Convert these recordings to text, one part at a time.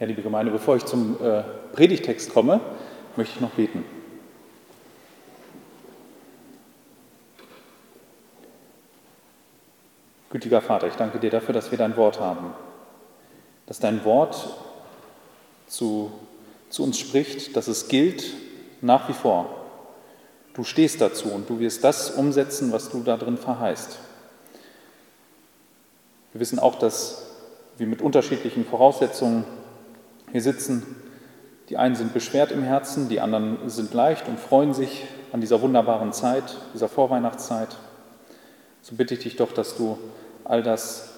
Ja, liebe Gemeinde, bevor ich zum äh, Predigtext komme, möchte ich noch beten. Gütiger Vater, ich danke dir dafür, dass wir dein Wort haben, dass dein Wort zu, zu uns spricht, dass es gilt nach wie vor. Du stehst dazu und du wirst das umsetzen, was du da drin verheißt. Wir wissen auch, dass wir mit unterschiedlichen Voraussetzungen hier sitzen. Die einen sind beschwert im Herzen, die anderen sind leicht und freuen sich an dieser wunderbaren Zeit, dieser Vorweihnachtszeit. So bitte ich dich doch, dass du all das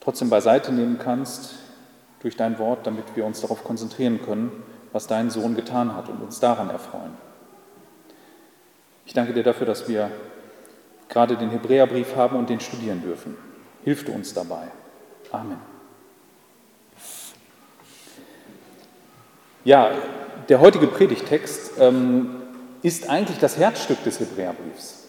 trotzdem beiseite nehmen kannst durch dein Wort, damit wir uns darauf konzentrieren können, was dein Sohn getan hat und uns daran erfreuen. Ich danke dir dafür, dass wir gerade den Hebräerbrief haben und den studieren dürfen. Hilf du uns dabei. Amen. Ja, der heutige Predigtext ähm, ist eigentlich das Herzstück des Hebräerbriefs.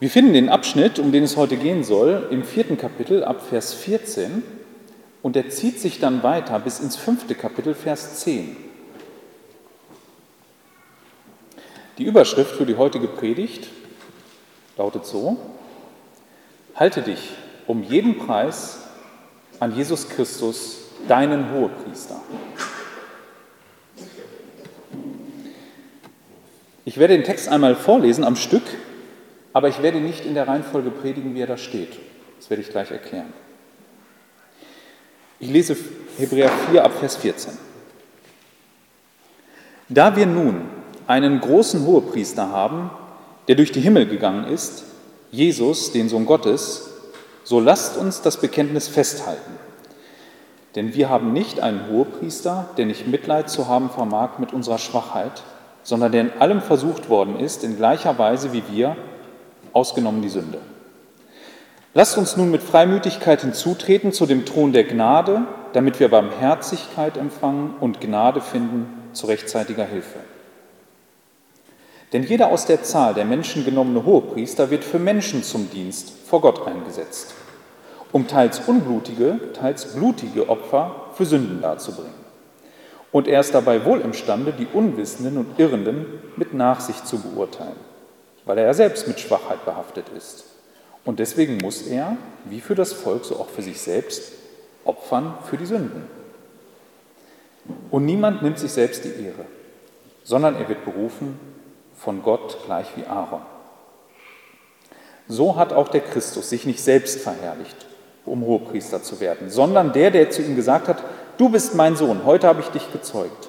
Wir finden den Abschnitt, um den es heute gehen soll, im vierten Kapitel ab Vers 14 und der zieht sich dann weiter bis ins fünfte Kapitel, Vers 10. Die Überschrift für die heutige Predigt lautet so, Halte dich um jeden Preis an Jesus Christus, deinen Hohepriester. Ich werde den Text einmal vorlesen am Stück, aber ich werde nicht in der Reihenfolge predigen, wie er da steht. Das werde ich gleich erklären. Ich lese Hebräer 4 ab Vers 14. Da wir nun einen großen Hohepriester haben, der durch die Himmel gegangen ist, Jesus, den Sohn Gottes, so lasst uns das Bekenntnis festhalten. Denn wir haben nicht einen Hohepriester, der nicht Mitleid zu haben vermag mit unserer Schwachheit, sondern der in allem versucht worden ist, in gleicher Weise wie wir, ausgenommen die Sünde. Lasst uns nun mit Freimütigkeit hinzutreten zu dem Thron der Gnade, damit wir Barmherzigkeit empfangen und Gnade finden zu rechtzeitiger Hilfe. Denn jeder aus der Zahl der Menschen genommene Hohepriester wird für Menschen zum Dienst vor Gott eingesetzt, um teils unblutige, teils blutige Opfer für Sünden darzubringen. Und er ist dabei wohl imstande, die Unwissenden und Irrenden mit Nachsicht zu beurteilen, weil er ja selbst mit Schwachheit behaftet ist. Und deswegen muss er, wie für das Volk, so auch für sich selbst, opfern für die Sünden. Und niemand nimmt sich selbst die Ehre, sondern er wird berufen, von Gott gleich wie Aaron. So hat auch der Christus sich nicht selbst verherrlicht, um Hohepriester zu werden, sondern der, der zu ihm gesagt hat, du bist mein Sohn, heute habe ich dich gezeugt.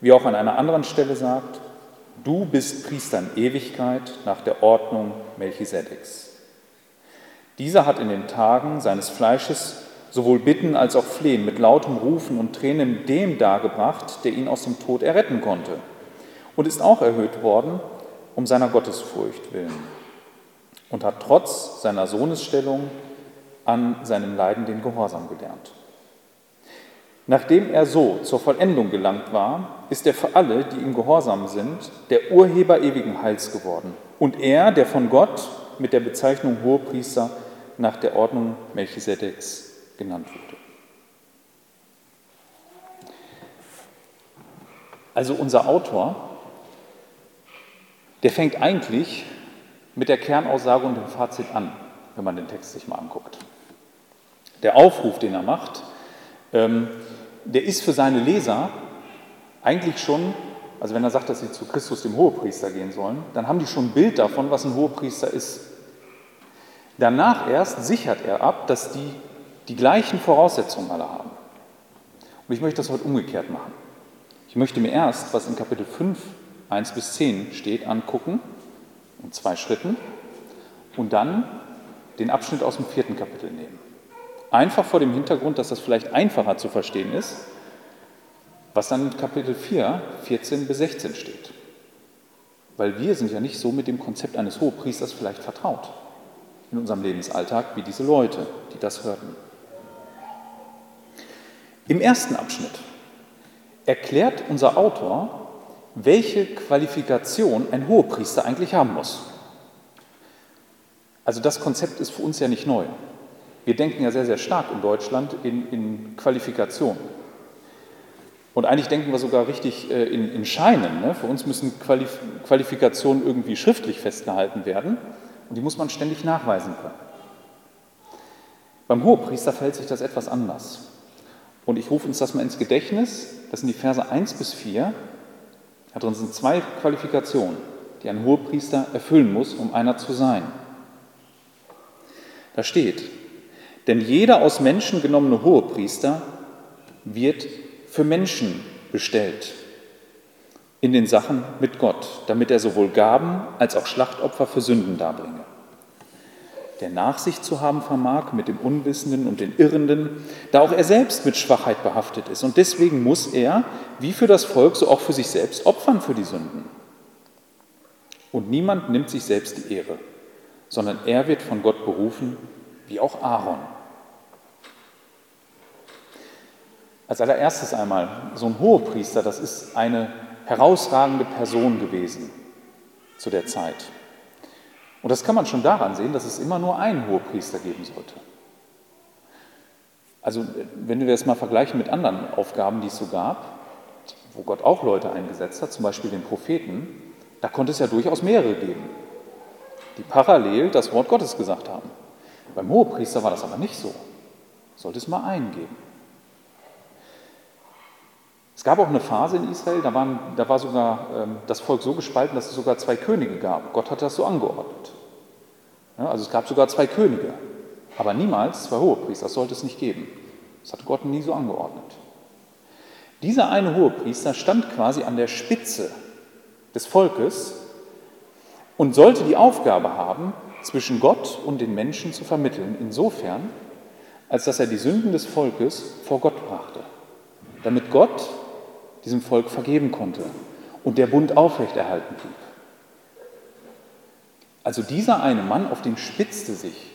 Wie auch an einer anderen Stelle sagt, du bist Priester in Ewigkeit nach der Ordnung Melchisedeks. Dieser hat in den Tagen seines Fleisches sowohl Bitten als auch Flehen mit lautem Rufen und Tränen dem dargebracht, der ihn aus dem Tod erretten konnte und ist auch erhöht worden um seiner Gottesfurcht willen und hat trotz seiner Sohnesstellung an seinem Leiden den Gehorsam gelernt. Nachdem er so zur Vollendung gelangt war, ist er für alle, die ihm gehorsam sind, der Urheber ewigen Heils geworden. Und er, der von Gott mit der Bezeichnung Hohepriester nach der Ordnung Melchisedeks genannt wurde. Also unser Autor der fängt eigentlich mit der Kernaussage und dem Fazit an, wenn man den Text sich mal anguckt. Der Aufruf, den er macht, ähm, der ist für seine Leser eigentlich schon, also wenn er sagt, dass sie zu Christus, dem Hohepriester, gehen sollen, dann haben die schon ein Bild davon, was ein Hohepriester ist. Danach erst sichert er ab, dass die die gleichen Voraussetzungen alle haben. Und ich möchte das heute umgekehrt machen. Ich möchte mir erst, was in Kapitel 5 1 bis 10 steht, angucken, in zwei Schritten, und dann den Abschnitt aus dem vierten Kapitel nehmen. Einfach vor dem Hintergrund, dass das vielleicht einfacher zu verstehen ist, was dann in Kapitel 4, 14 bis 16 steht. Weil wir sind ja nicht so mit dem Konzept eines Hohepriesters vielleicht vertraut in unserem Lebensalltag wie diese Leute, die das hörten. Im ersten Abschnitt erklärt unser Autor, welche Qualifikation ein Hohepriester eigentlich haben muss. Also das Konzept ist für uns ja nicht neu. Wir denken ja sehr, sehr stark in Deutschland in, in Qualifikation. Und eigentlich denken wir sogar richtig äh, in, in, Scheinen. Ne? Für uns müssen Qualif Qualifikationen irgendwie schriftlich festgehalten werden und die muss man ständig nachweisen können. Beim Hohepriester verhält sich das etwas anders. Und ich rufe uns das mal ins Gedächtnis. Das sind die Verse 1 bis 4. Da drin sind zwei Qualifikationen, die ein Hohepriester erfüllen muss, um einer zu sein. Da steht, denn jeder aus Menschen genommene Hohepriester wird für Menschen bestellt in den Sachen mit Gott, damit er sowohl Gaben als auch Schlachtopfer für Sünden darbringe der Nachsicht zu haben vermag mit dem Unwissenden und den Irrenden, da auch er selbst mit Schwachheit behaftet ist. Und deswegen muss er, wie für das Volk, so auch für sich selbst opfern für die Sünden. Und niemand nimmt sich selbst die Ehre, sondern er wird von Gott berufen, wie auch Aaron. Als allererstes einmal, so ein Hohepriester, das ist eine herausragende Person gewesen zu der Zeit. Und das kann man schon daran sehen, dass es immer nur einen Hohepriester geben sollte. Also wenn wir das mal vergleichen mit anderen Aufgaben, die es so gab, wo Gott auch Leute eingesetzt hat, zum Beispiel den Propheten, da konnte es ja durchaus mehrere geben, die parallel das Wort Gottes gesagt haben. Beim Hohepriester war das aber nicht so. Sollte es mal einen geben. Es gab auch eine Phase in Israel, da, waren, da war sogar ähm, das Volk so gespalten, dass es sogar zwei Könige gab. Gott hat das so angeordnet. Ja, also es gab sogar zwei Könige, aber niemals zwei Hohepriester. Das sollte es nicht geben. Das hat Gott nie so angeordnet. Dieser eine Hohepriester stand quasi an der Spitze des Volkes und sollte die Aufgabe haben, zwischen Gott und den Menschen zu vermitteln, insofern, als dass er die Sünden des Volkes vor Gott brachte, damit Gott diesem Volk vergeben konnte und der Bund aufrechterhalten blieb. Also dieser eine Mann, auf den spitzte sich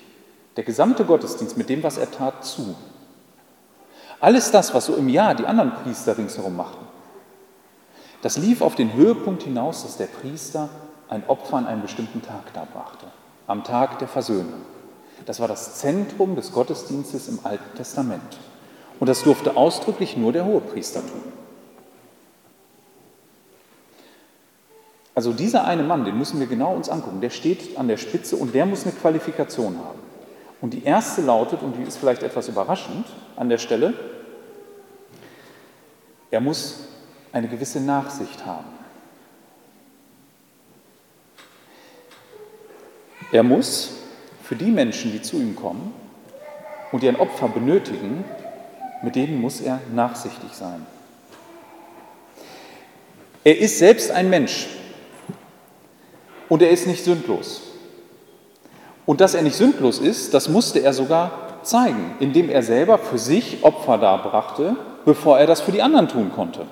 der gesamte Gottesdienst mit dem, was er tat, zu. Alles das, was so im Jahr die anderen Priester ringsherum machten, das lief auf den Höhepunkt hinaus, dass der Priester ein Opfer an einem bestimmten Tag darbrachte, am Tag der Versöhnung. Das war das Zentrum des Gottesdienstes im Alten Testament. Und das durfte ausdrücklich nur der Hohepriester tun. Also dieser eine Mann, den müssen wir genau uns angucken, der steht an der Spitze und der muss eine Qualifikation haben. Und die erste lautet, und die ist vielleicht etwas überraschend an der Stelle, er muss eine gewisse Nachsicht haben. Er muss für die Menschen, die zu ihm kommen und die ein Opfer benötigen, mit denen muss er nachsichtig sein. Er ist selbst ein Mensch, und er ist nicht sündlos. Und dass er nicht sündlos ist, das musste er sogar zeigen, indem er selber für sich Opfer darbrachte, bevor er das für die anderen tun konnte.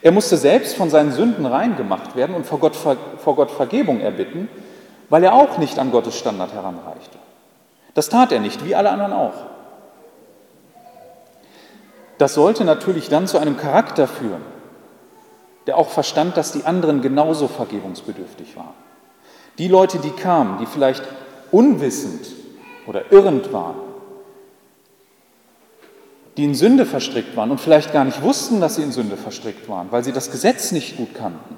Er musste selbst von seinen Sünden rein gemacht werden und vor Gott, vor Gott Vergebung erbitten, weil er auch nicht an Gottes Standard heranreichte. Das tat er nicht, wie alle anderen auch. Das sollte natürlich dann zu einem Charakter führen, der auch verstand, dass die anderen genauso vergebungsbedürftig waren. Die Leute, die kamen, die vielleicht unwissend oder irrend waren, die in Sünde verstrickt waren und vielleicht gar nicht wussten, dass sie in Sünde verstrickt waren, weil sie das Gesetz nicht gut kannten.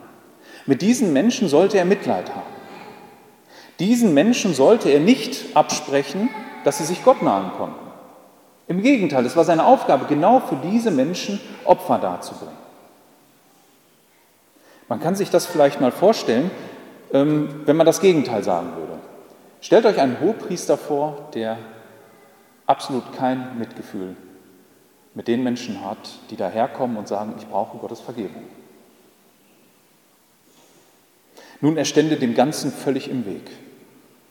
Mit diesen Menschen sollte er Mitleid haben. Diesen Menschen sollte er nicht absprechen, dass sie sich Gott nahen konnten. Im Gegenteil, es war seine Aufgabe, genau für diese Menschen Opfer darzubringen. Man kann sich das vielleicht mal vorstellen, wenn man das Gegenteil sagen würde. Stellt euch einen Hohepriester vor, der absolut kein Mitgefühl mit den Menschen hat, die daherkommen und sagen, ich brauche Gottes Vergebung. Nun, er stände dem Ganzen völlig im Weg,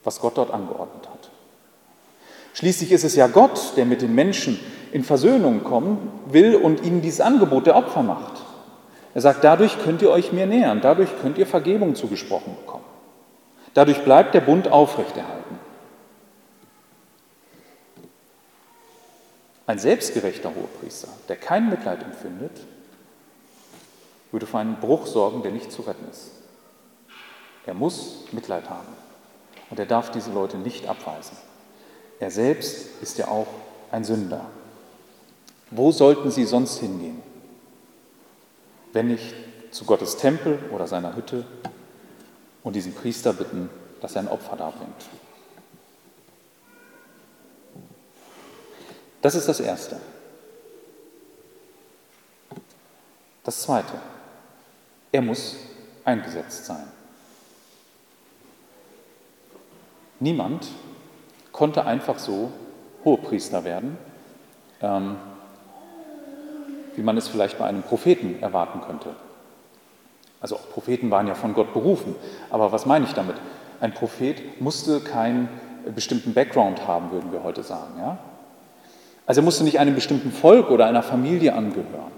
was Gott dort angeordnet hat. Schließlich ist es ja Gott, der mit den Menschen in Versöhnung kommen will und ihnen dieses Angebot der Opfer macht. Er sagt, dadurch könnt ihr euch mir nähern, dadurch könnt ihr Vergebung zugesprochen bekommen. Dadurch bleibt der Bund aufrechterhalten. Ein selbstgerechter Hohepriester, der kein Mitleid empfindet, würde für einen Bruch sorgen, der nicht zu retten ist. Er muss Mitleid haben und er darf diese Leute nicht abweisen. Er selbst ist ja auch ein Sünder. Wo sollten sie sonst hingehen, wenn nicht zu Gottes Tempel oder seiner Hütte und diesen Priester bitten, dass er ein Opfer darbringt? Das ist das Erste. Das Zweite, er muss eingesetzt sein. Niemand konnte einfach so Hohepriester werden, ähm, wie man es vielleicht bei einem Propheten erwarten könnte. Also auch Propheten waren ja von Gott berufen. Aber was meine ich damit? Ein Prophet musste keinen bestimmten Background haben, würden wir heute sagen. Ja? Also er musste nicht einem bestimmten Volk oder einer Familie angehören.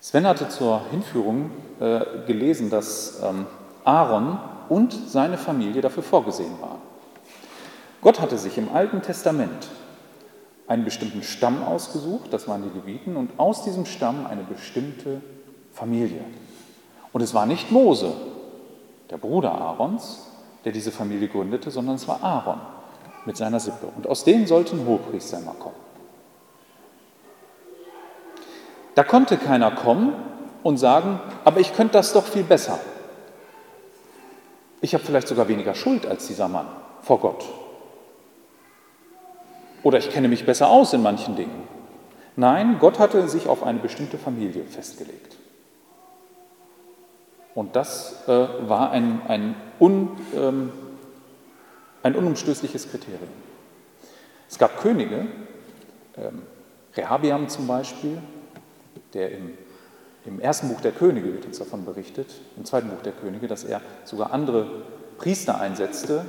Sven hatte zur Hinführung äh, gelesen, dass ähm, Aaron und seine Familie dafür vorgesehen waren. Gott hatte sich im Alten Testament einen bestimmten Stamm ausgesucht, das waren die Leviten, und aus diesem Stamm eine bestimmte Familie. Und es war nicht Mose, der Bruder Aarons, der diese Familie gründete, sondern es war Aaron mit seiner Sippe. Und aus denen sollten Hohepriester immer kommen. Da konnte keiner kommen und sagen, aber ich könnte das doch viel besser. Ich habe vielleicht sogar weniger Schuld als dieser Mann vor Gott. Oder ich kenne mich besser aus in manchen Dingen. Nein, Gott hatte sich auf eine bestimmte Familie festgelegt. Und das äh, war ein, ein, un, ähm, ein unumstößliches Kriterium. Es gab Könige, ähm, Rehabiam zum Beispiel, der im, im ersten Buch der Könige wird uns davon berichtet, im zweiten Buch der Könige, dass er sogar andere Priester einsetzte,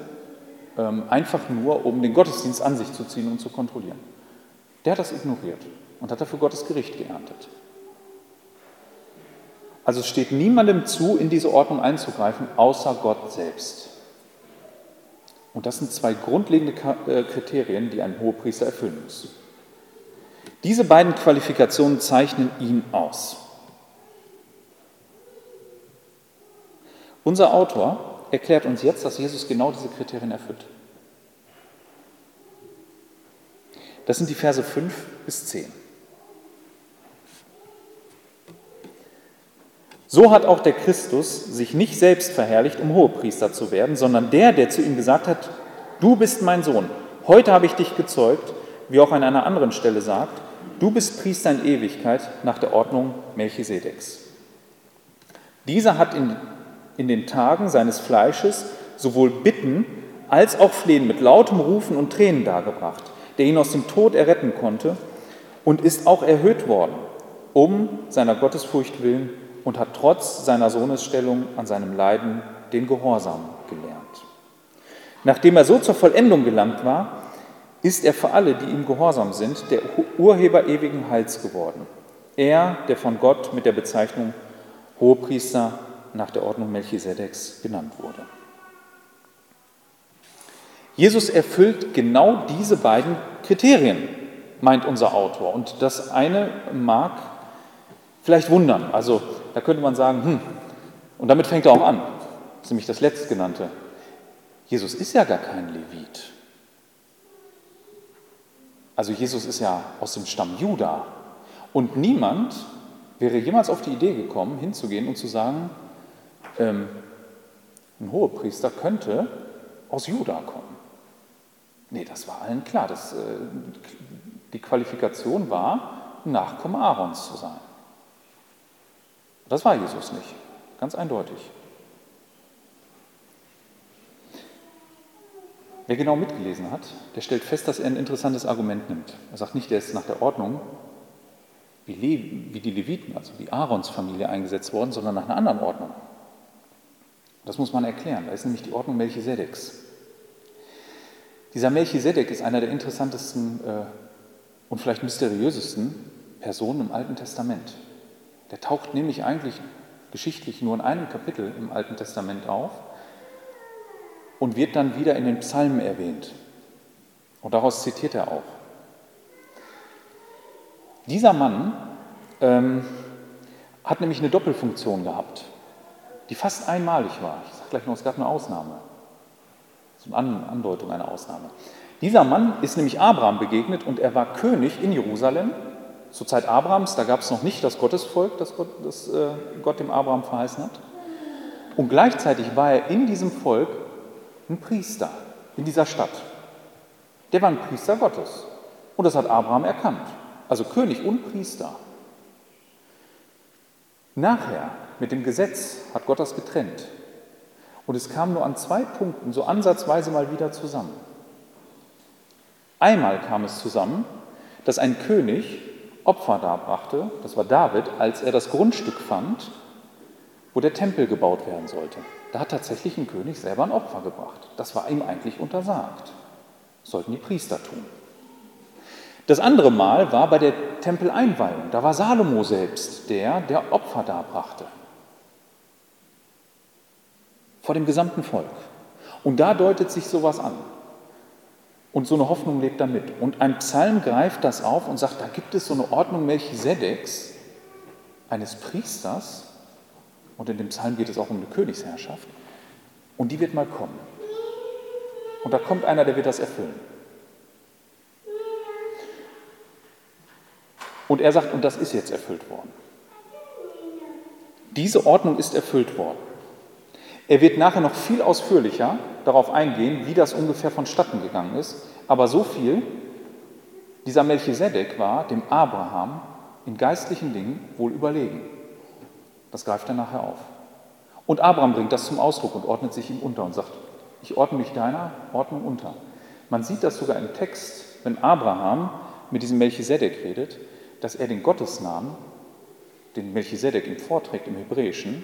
einfach nur, um den Gottesdienst an sich zu ziehen und zu kontrollieren. Der hat das ignoriert und hat dafür Gottes Gericht geerntet. Also es steht niemandem zu, in diese Ordnung einzugreifen, außer Gott selbst. Und das sind zwei grundlegende äh, Kriterien, die ein Hohepriester erfüllen muss. Diese beiden Qualifikationen zeichnen ihn aus. Unser Autor erklärt uns jetzt, dass Jesus genau diese Kriterien erfüllt. Das sind die Verse 5 bis 10. So hat auch der Christus sich nicht selbst verherrlicht, um Hohepriester zu werden, sondern der, der zu ihm gesagt hat, du bist mein Sohn, heute habe ich dich gezeugt, wie auch an einer anderen Stelle sagt, du bist Priester in Ewigkeit nach der Ordnung Melchisedeks. Dieser hat in, in den Tagen seines Fleisches sowohl Bitten als auch Flehen mit lautem Rufen und Tränen dargebracht, der ihn aus dem Tod erretten konnte und ist auch erhöht worden, um seiner Gottesfurcht willen und hat trotz seiner Sohnesstellung an seinem Leiden den Gehorsam gelernt. Nachdem er so zur Vollendung gelangt war, ist er für alle, die ihm gehorsam sind, der Urheber ewigen Heils geworden. Er, der von Gott mit der Bezeichnung Hohepriester nach der Ordnung Melchisedeks genannt wurde. Jesus erfüllt genau diese beiden Kriterien, meint unser Autor. Und das eine mag vielleicht wundern. Also da könnte man sagen, hm, und damit fängt er auch an. Das ist nämlich das letztgenannte. Jesus ist ja gar kein Levit. Also Jesus ist ja aus dem Stamm Juda. Und niemand wäre jemals auf die Idee gekommen, hinzugehen und zu sagen, ähm, ein Hohepriester könnte aus Juda kommen. Nee, das war allen klar. Das, äh, die Qualifikation war, Nachkomme Aarons zu sein. Das war Jesus nicht, ganz eindeutig. Wer genau mitgelesen hat, der stellt fest, dass er ein interessantes Argument nimmt. Er sagt nicht, er ist nach der Ordnung, wie die Leviten, also wie Aarons Familie eingesetzt worden, sondern nach einer anderen Ordnung. Das muss man erklären. Da ist nämlich die Ordnung Melchisedeks. Dieser Melchisedek ist einer der interessantesten äh, und vielleicht mysteriösesten Personen im Alten Testament. Der taucht nämlich eigentlich geschichtlich nur in einem Kapitel im Alten Testament auf und wird dann wieder in den Psalmen erwähnt. Und daraus zitiert er auch. Dieser Mann ähm, hat nämlich eine Doppelfunktion gehabt, die fast einmalig war. Ich sage gleich noch, es gab eine Ausnahme. So eine Andeutung einer Ausnahme. Dieser Mann ist nämlich Abraham begegnet und er war König in Jerusalem. Zur Zeit Abrahams, da gab es noch nicht das Gottesvolk, das Gott, das äh, Gott dem Abraham verheißen hat. Und gleichzeitig war er in diesem Volk ein Priester, in dieser Stadt. Der war ein Priester Gottes. Und das hat Abraham erkannt. Also König und Priester. Nachher, mit dem Gesetz, hat Gott das getrennt. Und es kam nur an zwei Punkten so ansatzweise mal wieder zusammen. Einmal kam es zusammen, dass ein König Opfer darbrachte, das war David, als er das Grundstück fand, wo der Tempel gebaut werden sollte. Da hat tatsächlich ein König selber ein Opfer gebracht. Das war ihm eigentlich untersagt. Das sollten die Priester tun. Das andere Mal war bei der Tempeleinweihung. Da war Salomo selbst der, der Opfer darbrachte. Vor dem gesamten Volk. Und da deutet sich sowas an. Und so eine Hoffnung lebt damit. Und ein Psalm greift das auf und sagt, da gibt es so eine Ordnung Melchisedeks, eines Priesters, und in dem Psalm geht es auch um eine Königsherrschaft, und die wird mal kommen. Und da kommt einer, der wird das erfüllen. Und er sagt, und das ist jetzt erfüllt worden. Diese Ordnung ist erfüllt worden. Er wird nachher noch viel ausführlicher darauf eingehen, wie das ungefähr vonstatten gegangen ist. Aber so viel, dieser Melchisedek war dem Abraham in geistlichen Dingen wohl überlegen. Das greift er nachher auf. Und Abraham bringt das zum Ausdruck und ordnet sich ihm unter und sagt, ich ordne mich deiner Ordnung unter. Man sieht das sogar im Text, wenn Abraham mit diesem Melchisedek redet, dass er den Gottesnamen, den Melchisedek ihm vorträgt im Hebräischen,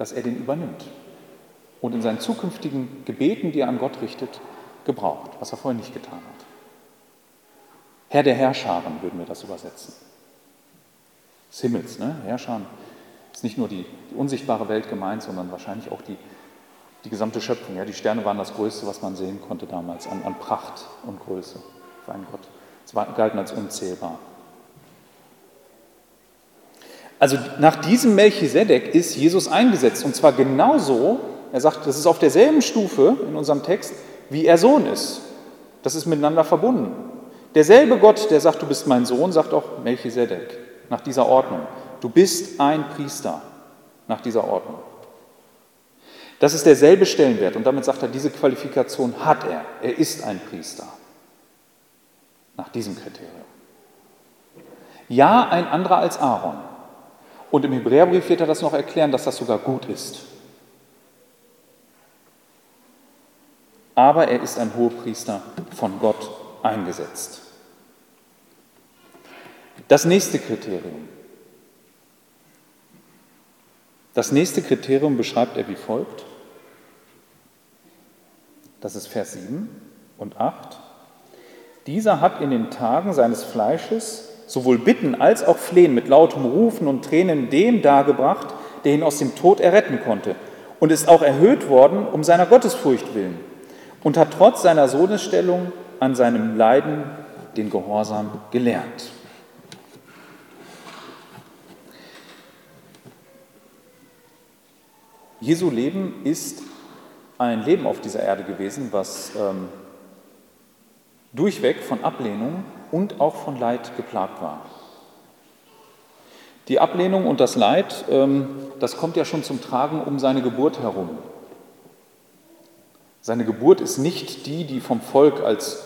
dass er den übernimmt und in seinen zukünftigen Gebeten, die er an Gott richtet, gebraucht, was er vorher nicht getan hat. Herr der Herrscharen würden wir das übersetzen. Des Himmels, ne? Herrscharen ist nicht nur die, die, unsichtbare Welt gemeint, sondern wahrscheinlich auch die, die gesamte Schöpfung. Ja? Die Sterne waren das Größte, was man sehen konnte damals, an, an Pracht und Größe für einen Gott. Es galten als unzählbar. Also nach diesem Melchisedek ist Jesus eingesetzt und zwar genauso, er sagt, das ist auf derselben Stufe in unserem Text, wie er Sohn ist. Das ist miteinander verbunden. Derselbe Gott, der sagt, du bist mein Sohn, sagt auch Melchisedek nach dieser Ordnung. Du bist ein Priester nach dieser Ordnung. Das ist derselbe Stellenwert und damit sagt er, diese Qualifikation hat er. Er ist ein Priester nach diesem Kriterium. Ja, ein anderer als Aaron. Und im Hebräerbrief wird er das noch erklären, dass das sogar gut ist. Aber er ist ein Hohepriester von Gott eingesetzt. Das nächste Kriterium. Das nächste Kriterium beschreibt er wie folgt. Das ist Vers 7 und 8. Dieser hat in den Tagen seines Fleisches sowohl Bitten als auch Flehen mit lautem Rufen und Tränen dem dargebracht, der ihn aus dem Tod erretten konnte, und ist auch erhöht worden um seiner Gottesfurcht willen, und hat trotz seiner Sohnesstellung an seinem Leiden den Gehorsam gelernt. Jesu Leben ist ein Leben auf dieser Erde gewesen, was ähm, durchweg von Ablehnung und auch von Leid geplagt war. Die Ablehnung und das Leid, ähm, das kommt ja schon zum Tragen um seine Geburt herum. Seine Geburt ist nicht die, die vom Volk als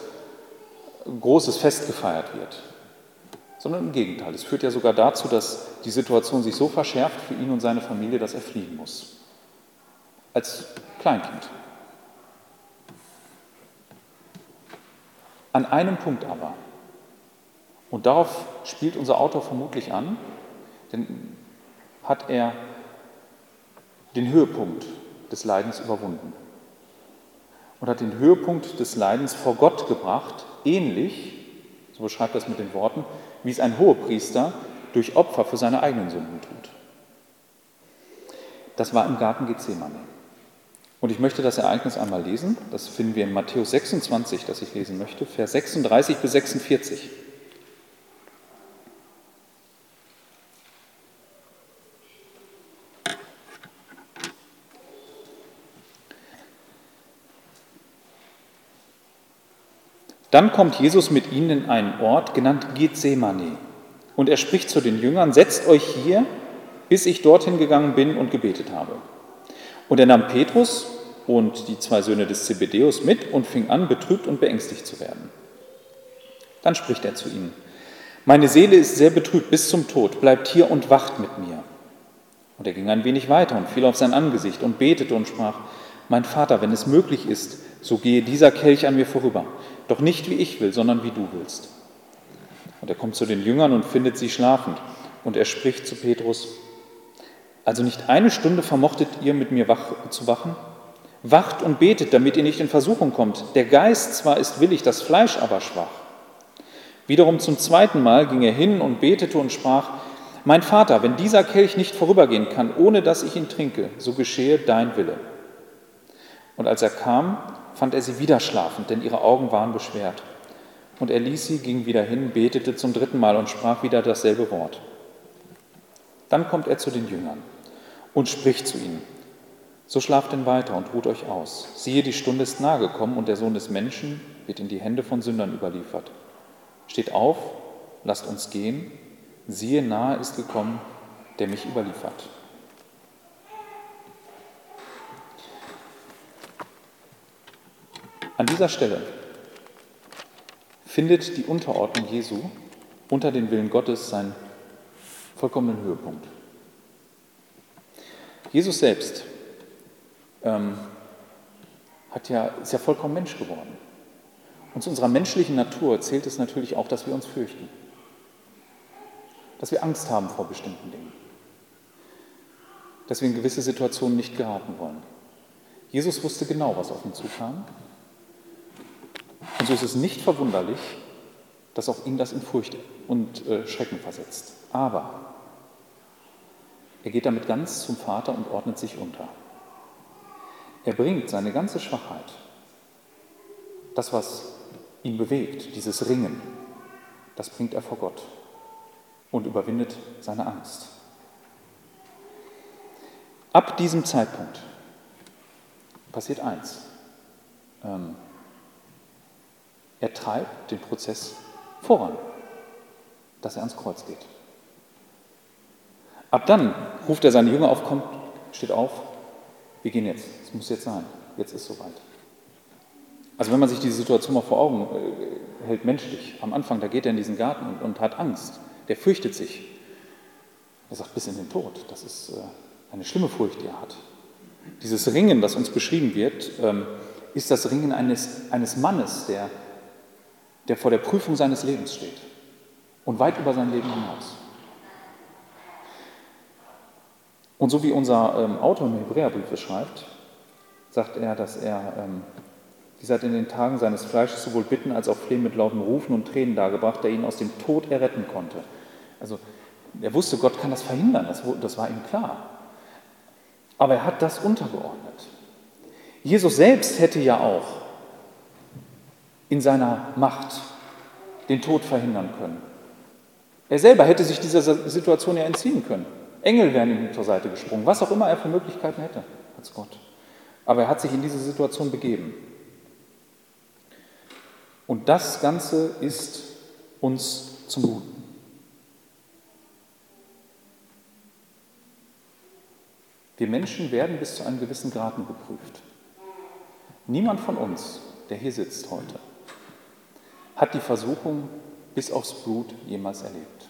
großes Fest gefeiert wird, sondern im Gegenteil. Es führt ja sogar dazu, dass die Situation sich so verschärft für ihn und seine Familie, dass er fliehen muss. Als Kleinkind. An einem Punkt aber, und darauf spielt unser Autor vermutlich an, denn hat er den Höhepunkt des Leidens überwunden und hat den Höhepunkt des Leidens vor Gott gebracht, ähnlich, so beschreibt er es mit den Worten, wie es ein Hohepriester durch Opfer für seine eigenen Sünden tut. Das war im Garten Gethsemane. Und ich möchte das Ereignis einmal lesen. Das finden wir in Matthäus 26, das ich lesen möchte, Vers 36 bis 46. Dann kommt Jesus mit ihnen in einen Ort, genannt Gethsemane. Und er spricht zu den Jüngern, setzt euch hier, bis ich dorthin gegangen bin und gebetet habe. Und er nahm Petrus und die zwei Söhne des Zebedeus mit und fing an, betrübt und beängstigt zu werden. Dann spricht er zu ihnen, meine Seele ist sehr betrübt bis zum Tod, bleibt hier und wacht mit mir. Und er ging ein wenig weiter und fiel auf sein Angesicht und betete und sprach, mein Vater, wenn es möglich ist, so gehe dieser Kelch an mir vorüber, doch nicht wie ich will, sondern wie du willst. Und er kommt zu den Jüngern und findet sie schlafend. Und er spricht zu Petrus, also nicht eine Stunde vermochtet ihr mit mir wach, zu wachen? Wacht und betet, damit ihr nicht in Versuchung kommt. Der Geist zwar ist willig, das Fleisch aber schwach. Wiederum zum zweiten Mal ging er hin und betete und sprach, mein Vater, wenn dieser Kelch nicht vorübergehen kann, ohne dass ich ihn trinke, so geschehe dein Wille. Und als er kam, fand er sie wieder schlafend, denn ihre Augen waren beschwert. Und er ließ sie, ging wieder hin, betete zum dritten Mal und sprach wieder dasselbe Wort. Dann kommt er zu den Jüngern und spricht zu ihnen. So schlaft denn weiter und ruht euch aus. Siehe, die Stunde ist nahe gekommen und der Sohn des Menschen wird in die Hände von Sündern überliefert. Steht auf, lasst uns gehen. Siehe, nahe ist gekommen, der mich überliefert. An dieser Stelle findet die Unterordnung Jesu unter den Willen Gottes seinen vollkommenen Höhepunkt. Jesus selbst ähm, hat ja, ist ja vollkommen Mensch geworden. Und zu unserer menschlichen Natur zählt es natürlich auch, dass wir uns fürchten, dass wir Angst haben vor bestimmten Dingen, dass wir in gewisse Situationen nicht geraten wollen. Jesus wusste genau, was auf ihn zukam. Und so ist es nicht verwunderlich, dass auch ihn das in Furcht und äh, Schrecken versetzt. Aber er geht damit ganz zum Vater und ordnet sich unter. Er bringt seine ganze Schwachheit, das, was ihn bewegt, dieses Ringen, das bringt er vor Gott und überwindet seine Angst. Ab diesem Zeitpunkt passiert eins. Ähm, er treibt den Prozess voran, dass er ans Kreuz geht. Ab dann ruft er seine Jünger auf, kommt, steht auf, wir gehen jetzt, es muss jetzt sein, jetzt ist soweit. Also wenn man sich diese Situation mal vor Augen äh, hält, menschlich, am Anfang, da geht er in diesen Garten und, und, hat Angst, der fürchtet sich. Er sagt bis in den Tod, das ist äh, eine schlimme Furcht, die er hat. Dieses Ringen, das uns beschrieben wird, ähm, ist das Ringen eines, eines Mannes, der, der vor der Prüfung seines Lebens steht und weit über sein Leben hinaus. Und so wie unser ähm, Autor im Hebräerbrief beschreibt, sagt er, dass er ähm, dieser hat in den Tagen seines Fleisches sowohl Bitten als auch Flehen mit lauten Rufen und Tränen dargebracht, der ihn aus dem Tod erretten konnte. Also er wusste, Gott kann das verhindern, das, das war ihm klar. Aber er hat das untergeordnet. Jesus selbst hätte ja auch in seiner Macht den Tod verhindern können. Er selber hätte sich dieser Situation ja entziehen können. Engel wären ihm zur Seite gesprungen, was auch immer er für Möglichkeiten hätte als Gott. Aber er hat sich in diese Situation begeben. Und das Ganze ist uns zum Guten. Wir Menschen werden bis zu einem gewissen Grad geprüft. Niemand von uns, der hier sitzt heute, hat die Versuchung bis aufs Blut jemals erlebt.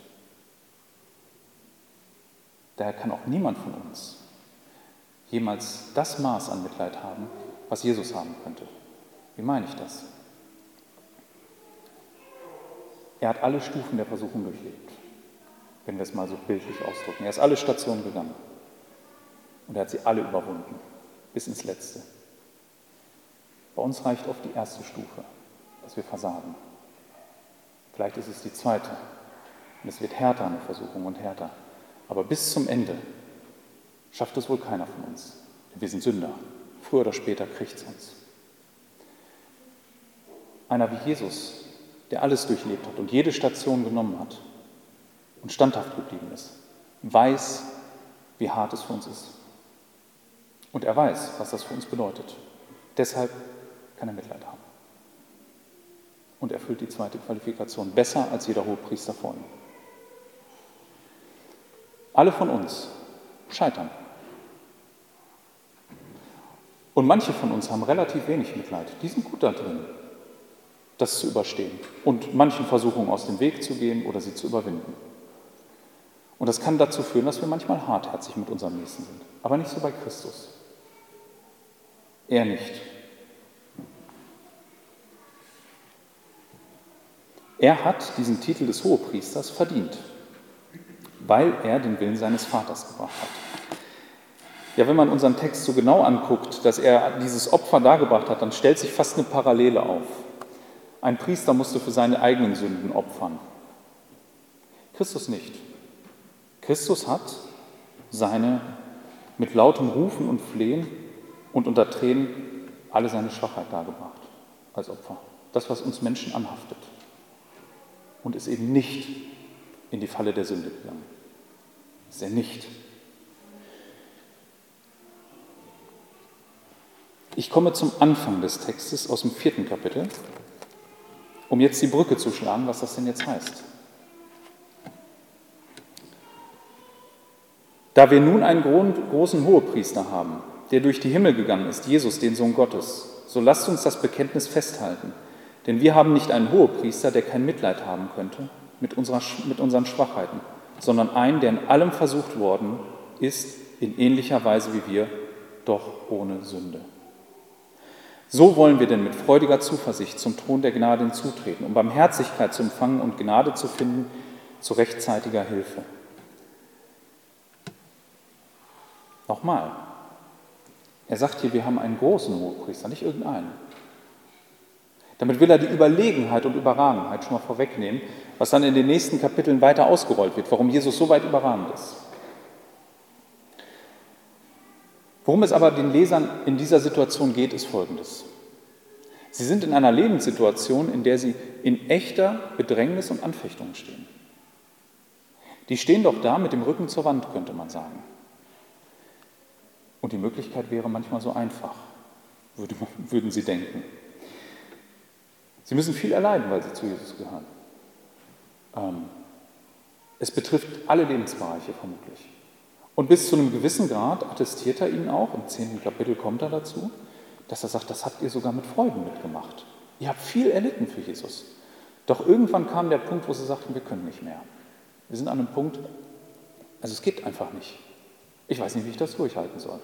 Daher kann auch niemand von uns jemals das Maß an Mitleid haben, was Jesus haben könnte. Wie meine ich das? Er hat alle Stufen der Versuchung durchlebt, wenn wir es mal so bildlich ausdrücken. Er ist alle Stationen gegangen und er hat sie alle überwunden, bis ins Letzte. Bei uns reicht oft die erste Stufe, dass wir versagen. Vielleicht ist es die zweite und es wird härter eine Versuchung und härter. Aber bis zum Ende schafft es wohl keiner von uns. Wir sind Sünder. Früher oder später kriegt es uns. Einer wie Jesus der alles durchlebt hat und jede Station genommen hat und standhaft geblieben ist, weiß, wie hart es für uns ist. Und er weiß, was das für uns bedeutet. Deshalb kann er Mitleid haben. Und erfüllt die zweite Qualifikation besser als jeder Hohepriester vor ihm. Alle von uns scheitern. Und manche von uns haben relativ wenig Mitleid. Die sind gut da drin, das zu überstehen und manchen Versuchungen aus dem Weg zu gehen oder sie zu überwinden. Und das kann dazu führen, dass wir manchmal hartherzig mit unserem Nächsten sind. Aber nicht so bei Christus. Er nicht. Er hat diesen Titel des Hohepriesters verdient, weil er den Willen seines Vaters gebracht hat. Ja, wenn man unseren Text so genau anguckt, dass er dieses Opfer dargebracht hat, dann stellt sich fast eine Parallele auf. Ein Priester musste für seine eigenen Sünden opfern. Christus nicht. Christus hat seine mit lautem Rufen und Flehen und unter Tränen alle seine Schwachheit dargebracht als Opfer. Das, was uns Menschen anhaftet. Und ist eben nicht in die Falle der Sünde gegangen. Ist er nicht. Ich komme zum Anfang des Textes aus dem vierten Kapitel, um jetzt die Brücke zu schlagen, was das denn jetzt heißt. Da wir nun einen großen Hohepriester haben, der durch die Himmel gegangen ist, Jesus, den Sohn Gottes, so lasst uns das Bekenntnis festhalten. Denn wir haben nicht einen Hohepriester, der kein Mitleid haben könnte mit, unserer, mit unseren Schwachheiten, sondern einen, der in allem versucht worden ist, in ähnlicher Weise wie wir, doch ohne Sünde. So wollen wir denn mit freudiger Zuversicht zum Thron der Gnade hinzutreten, um Barmherzigkeit zu empfangen und Gnade zu finden zu rechtzeitiger Hilfe. Nochmal, er sagt hier, wir haben einen großen Hohepriester, nicht irgendeinen. Damit will er die Überlegenheit und Überragenheit schon mal vorwegnehmen, was dann in den nächsten Kapiteln weiter ausgerollt wird, warum Jesus so weit überragend ist. Worum es aber den Lesern in dieser Situation geht, ist Folgendes. Sie sind in einer Lebenssituation, in der sie in echter Bedrängnis und Anfechtung stehen. Die stehen doch da mit dem Rücken zur Wand, könnte man sagen. Und die Möglichkeit wäre manchmal so einfach, würde, würden sie denken. Sie müssen viel erleiden, weil sie zu Jesus gehören. Ähm, es betrifft alle Lebensbereiche vermutlich. Und bis zu einem gewissen Grad attestiert er ihnen auch, im zehnten Kapitel kommt er dazu, dass er sagt, das habt ihr sogar mit Freuden mitgemacht. Ihr habt viel erlitten für Jesus. Doch irgendwann kam der Punkt, wo sie sagten, wir können nicht mehr. Wir sind an einem Punkt, also es geht einfach nicht. Ich weiß nicht, wie ich das durchhalten soll.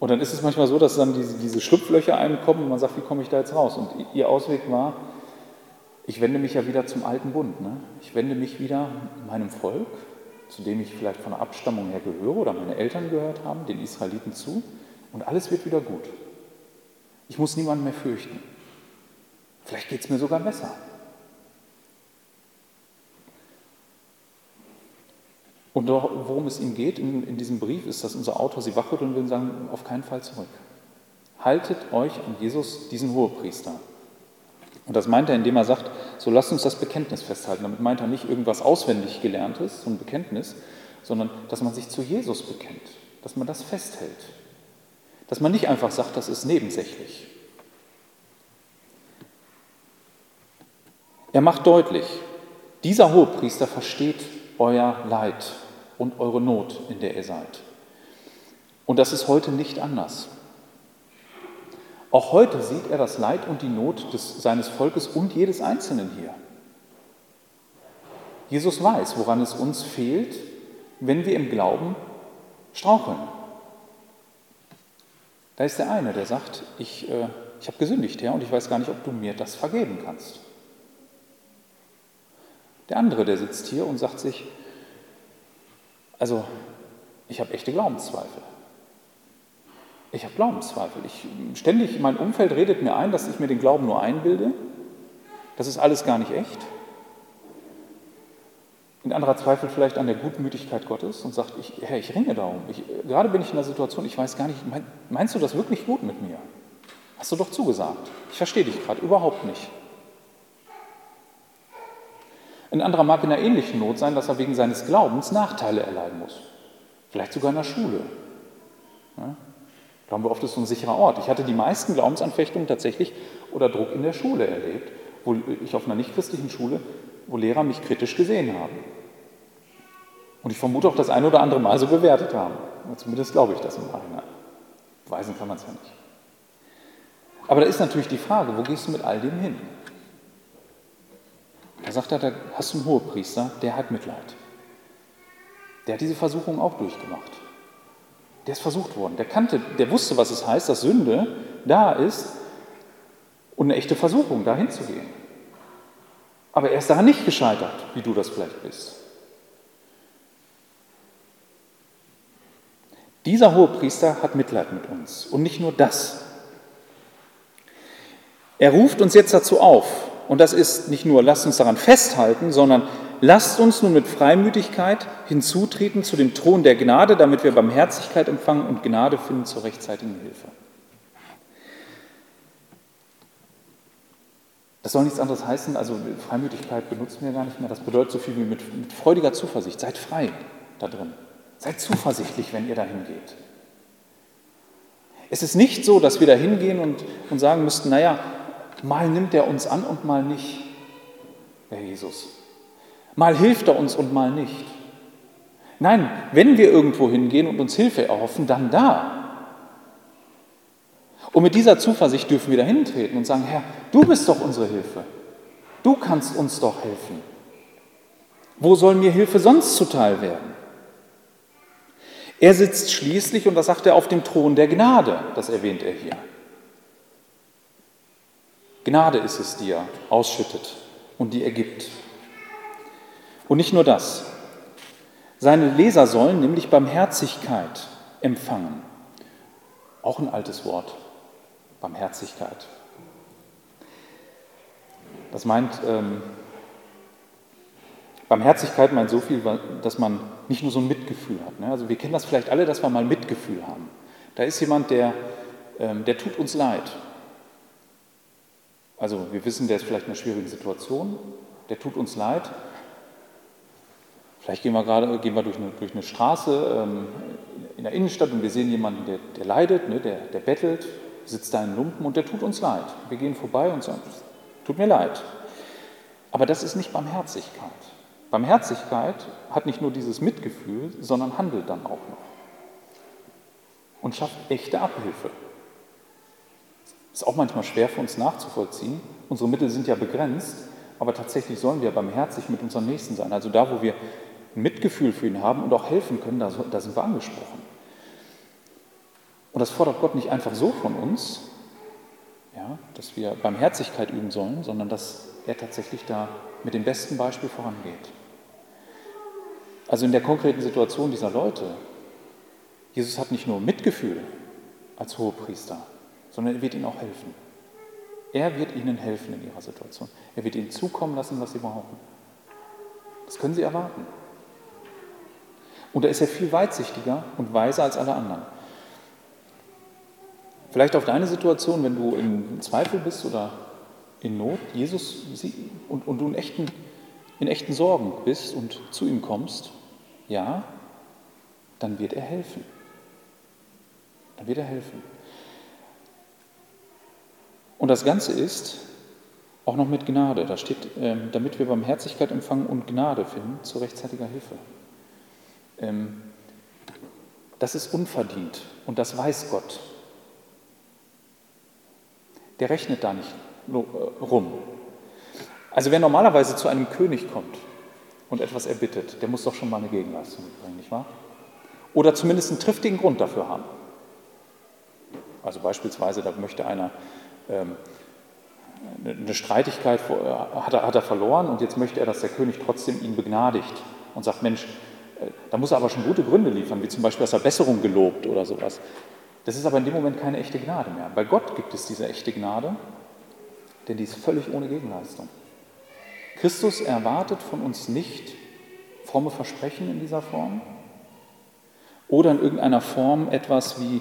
Und dann ist es manchmal so, dass dann diese, diese Schlupflöcher einem kommen und man sagt, wie komme ich da jetzt raus? Und ihr Ausweg war, ich wende mich ja wieder zum alten Bund. Ne? Ich wende mich wieder meinem Volk, zu dem ich vielleicht von der Abstammung her gehöre oder meine Eltern gehört haben, den Israeliten zu. Und alles wird wieder gut. Ich muss niemanden mehr fürchten. Vielleicht geht es mir sogar besser. Und worum es ihm geht in, in, diesem Brief, ist, dass unser Autor sie wachrütteln will und sagen, auf keinen Fall zurück. Haltet euch an Jesus, diesen Hohepriester. Und das meint er, indem er sagt, so lasst uns das Bekenntnis festhalten. Damit meint er nicht irgendwas auswendig gelerntes, so ein Bekenntnis, sondern dass man sich zu Jesus bekennt, dass man das festhält. Dass man nicht einfach sagt, das ist nebensächlich. Er macht deutlich, dieser Hohepriester versteht euer Leid und eure Not, in der ihr seid. Und das ist heute nicht anders. Auch heute sieht er das Leid und die Not des, seines Volkes und jedes Einzelnen hier. Jesus weiß, woran es uns fehlt, wenn wir im Glauben straucheln. Da ist der eine, der sagt, ich, äh, ich habe gesündigt, Herr, und ich weiß gar nicht, ob du mir das vergeben kannst. Der andere, der sitzt hier und sagt sich, also ich habe echte Glaubenszweifel. Ich habe Glaubenszweifel. Ich, ständig, mein Umfeld redet mir ein, dass ich mir den Glauben nur einbilde. Das ist alles gar nicht echt. Ein anderer zweifelt vielleicht an der Gutmütigkeit Gottes und sagt, ich, Herr, ich ringe darum. Ich, gerade bin ich in einer Situation, ich weiß gar nicht, mein, meinst du das wirklich gut mit mir? Hast du doch zugesagt. Ich verstehe dich gerade überhaupt nicht. Ein anderer mag in einer ähnlichen Not sein, dass er wegen seines Glaubens Nachteile erleiden muss. Vielleicht sogar in der Schule. Ja? Glauben wir oft, ist so ein sicherer Ort. Ich hatte die meisten Glaubensanfechtungen tatsächlich oder Druck in der Schule erlebt, wo ich auf einer nichtchristlichen Schule, wo Lehrer mich kritisch gesehen haben. Und ich vermute auch das ein oder andere Mal so bewertet haben. Zumindest glaube ich das im Nachhinein. Weisen kann man es ja nicht. Aber da ist natürlich die Frage, wo gehst du mit all dem hin? Da sagt er, da hast du einen Hohepriester, der hat Mitleid. Der hat diese Versuchung auch durchgemacht. Der ist versucht worden. Der kannte, der wusste, was es heißt, dass Sünde da ist und eine echte Versuchung, dahin zu gehen. Aber er ist daran nicht gescheitert, wie du das vielleicht bist. Dieser Hohepriester hat Mitleid mit uns. Und nicht nur das. Er ruft uns jetzt dazu auf. Und das ist nicht nur, lasst uns daran festhalten, sondern lasst uns nun mit Freimütigkeit hinzutreten zu dem Thron der Gnade, damit wir Barmherzigkeit empfangen und Gnade finden zur rechtzeitigen Hilfe. Das soll nichts anderes heißen, also Freimütigkeit benutzen wir gar nicht mehr. Das bedeutet so viel wie mit, mit freudiger Zuversicht. Seid frei da drin. Seid zuversichtlich, wenn ihr dahin geht. Es ist nicht so, dass wir da hingehen und, und sagen müssten, naja, mal nimmt er uns an und mal nicht, Herr Jesus. Mal hilft er uns und mal nicht. Nein, wenn wir irgendwo hingehen und uns Hilfe erhoffen, dann da. Und mit dieser Zuversicht dürfen wir da hintreten und sagen, Herr, du bist doch unsere Hilfe. Du kannst uns doch helfen. Wo soll mir Hilfe sonst zuteil werden? Er sitzt schließlich, und das sagt er, auf dem Thron der Gnade, das erwähnt er hier. Gnade ist es, die er ausschüttet und die er gibt. Und nicht nur das. Seine Leser sollen nämlich Barmherzigkeit empfangen. Auch ein altes Wort, Barmherzigkeit. Das meint, ähm, Barmherzigkeit meint so viel, dass man nicht nur so ein Mitgefühl hat. Ne? Also wir kennen das vielleicht alle, dass wir mal Mitgefühl haben. Da ist jemand, der, ähm, der tut uns leid. Also wir wissen, der ist vielleicht in einer schwierigen Situation, der tut uns leid. Vielleicht gehen wir gerade gehen wir durch, eine, durch eine Straße ähm, in der Innenstadt und wir sehen jemanden, der, der leidet, ne, der, der bettelt, sitzt da in Lumpen und der tut uns leid. Wir gehen vorbei und sagen, tut mir leid. Aber das ist nicht Barmherzigkeit. Barmherzigkeit hat nicht nur dieses Mitgefühl, sondern handelt dann auch noch und schafft echte Abhilfe. Ist auch manchmal schwer für uns nachzuvollziehen. Unsere Mittel sind ja begrenzt, aber tatsächlich sollen wir barmherzig mit unserem Nächsten sein. Also da, wo wir Mitgefühl für ihn haben und auch helfen können, da, da sind wir angesprochen. Und das fordert Gott nicht einfach so von uns, ja, dass wir Barmherzigkeit üben sollen, sondern dass er tatsächlich da mit dem besten Beispiel vorangeht. Also in der konkreten Situation dieser Leute, Jesus hat nicht nur Mitgefühl als Hohepriester, sondern er wird ihnen auch helfen. Er wird ihnen helfen in ihrer Situation. Er wird ihnen zukommen lassen, was sie brauchen. Das können sie erwarten. Und er ist ja viel weitsichtiger und weiser als alle anderen. Vielleicht auf deine Situation, wenn du in Zweifel bist oder in Not, Jesus und, und du in echten, in echten Sorgen bist und zu ihm kommst, ja, dann wird er helfen. Dann wird er helfen. Und das Ganze ist auch noch mit Gnade. Da steht, ähm, damit wir Barmherzigkeit empfangen und Gnade finden zu rechtzeitiger Hilfe. Ähm, das ist unverdient und das weiß Gott. Der rechnet da nicht äh, rum. Also wer normalerweise zu einem König kommt und etwas erbittet, der muss doch schon mal eine Gegenleistung bringen, nicht wahr? Oder zumindest einen triftigen Grund dafür haben. Also beispielsweise, da möchte einer eine Streitigkeit äh, hat er, hat er verloren und jetzt möchte er, dass der König trotzdem ihn begnadigt und sagt, Mensch, äh, da muss er aber schon gute Gründe liefern, wie zum Beispiel, dass er Besserung gelobt oder sowas. Das ist aber in dem Moment keine echte Gnade mehr. Bei Gott gibt es diese echte Gnade, denn die ist völlig ohne Gegenleistung. Christus erwartet von uns nicht fromme Versprechen in dieser Form oder in irgendeiner Form etwas wie,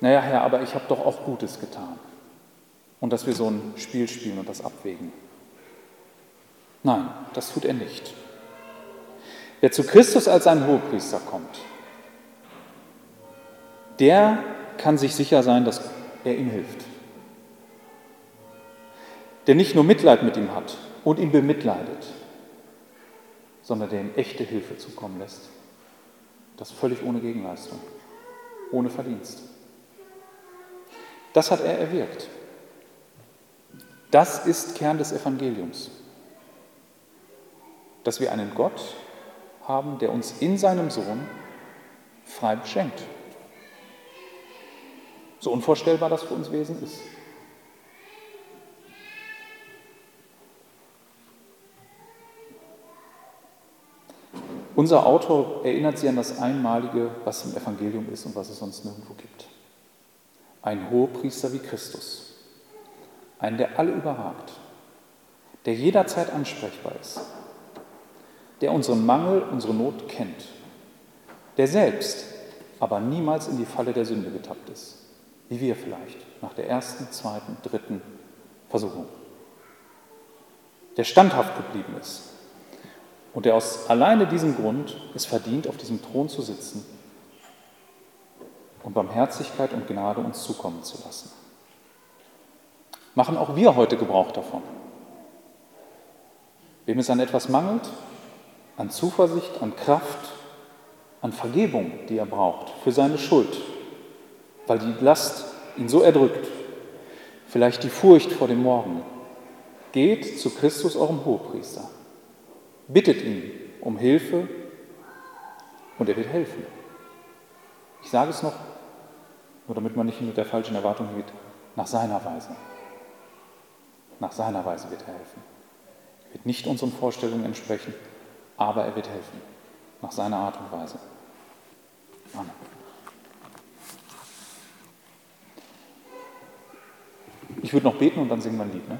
naja Herr, aber ich habe doch auch Gutes getan. Und dass wir so ein Spiel spielen und das abwägen. Nein, das tut er nicht. Wer zu Christus als ein Hohepriester kommt, der kann sich sicher sein, dass er ihm hilft. der nicht nur Mitleid mit ihm hat und ihn bemitleidet, sondern der ihm echte Hilfe zukommen lässt. Das völlig ohne Gegenleistung, ohne Verdienst. Das hat er erwirkt. Das ist Kern des Evangeliums, dass wir einen Gott haben, der uns in seinem Sohn frei beschenkt. So unvorstellbar das für uns Wesen ist. Unser Autor erinnert sie an das Einmalige, was im Evangelium ist und was es sonst nirgendwo gibt. Ein Hohepriester wie Christus, einen, der alle überragt, der jederzeit ansprechbar ist, der unseren Mangel, unsere Not kennt, der selbst aber niemals in die Falle der Sünde getappt ist, wie wir vielleicht nach der ersten, zweiten, dritten Versuchung, der standhaft geblieben ist und der aus alleine diesem Grund es verdient, auf diesem Thron zu sitzen und Barmherzigkeit und Gnade uns zukommen zu lassen. Machen auch wir heute Gebrauch davon. Wem es an etwas mangelt, an Zuversicht, an Kraft, an Vergebung, die er braucht für seine Schuld, weil die Last ihn so erdrückt, vielleicht die Furcht vor dem Morgen, geht zu Christus, eurem Hohepriester. Bittet ihn um Hilfe und er wird helfen. Ich sage es noch, nur damit man nicht mit der falschen Erwartung geht, nach seiner Weise. Nach seiner Weise wird er helfen. Er wird nicht unseren Vorstellungen entsprechen, aber er wird helfen. Nach seiner Art und Weise. Amen. Ich würde noch beten und dann singen wir ein Lied. Ne?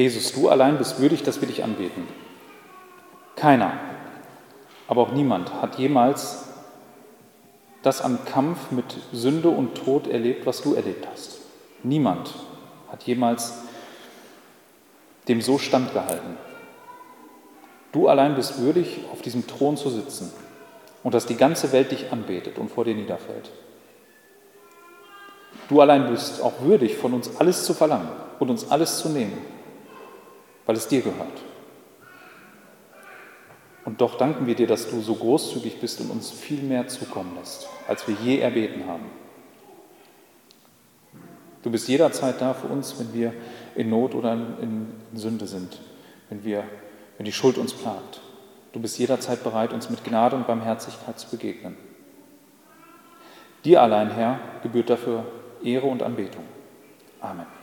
Jesus, du allein bist würdig, dass wir dich anbeten. Keiner, aber auch niemand hat jemals das am Kampf mit Sünde und Tod erlebt, was du erlebt hast. Niemand hat jemals dem so standgehalten. Du allein bist würdig, auf diesem Thron zu sitzen und dass die ganze Welt dich anbetet und vor dir niederfällt. Du allein bist auch würdig, von uns alles zu verlangen und uns alles zu nehmen weil es dir gehört. Und doch danken wir dir, dass du so großzügig bist und uns viel mehr zukommen lässt, als wir je erbeten haben. Du bist jederzeit da für uns, wenn wir in Not oder in, Sünde sind, wenn, wir, wenn die Schuld uns plagt. Du bist jederzeit bereit, uns mit Gnade und Barmherzigkeit zu begegnen. Dir allein, Herr, gebührt dafür Ehre und Anbetung. Amen.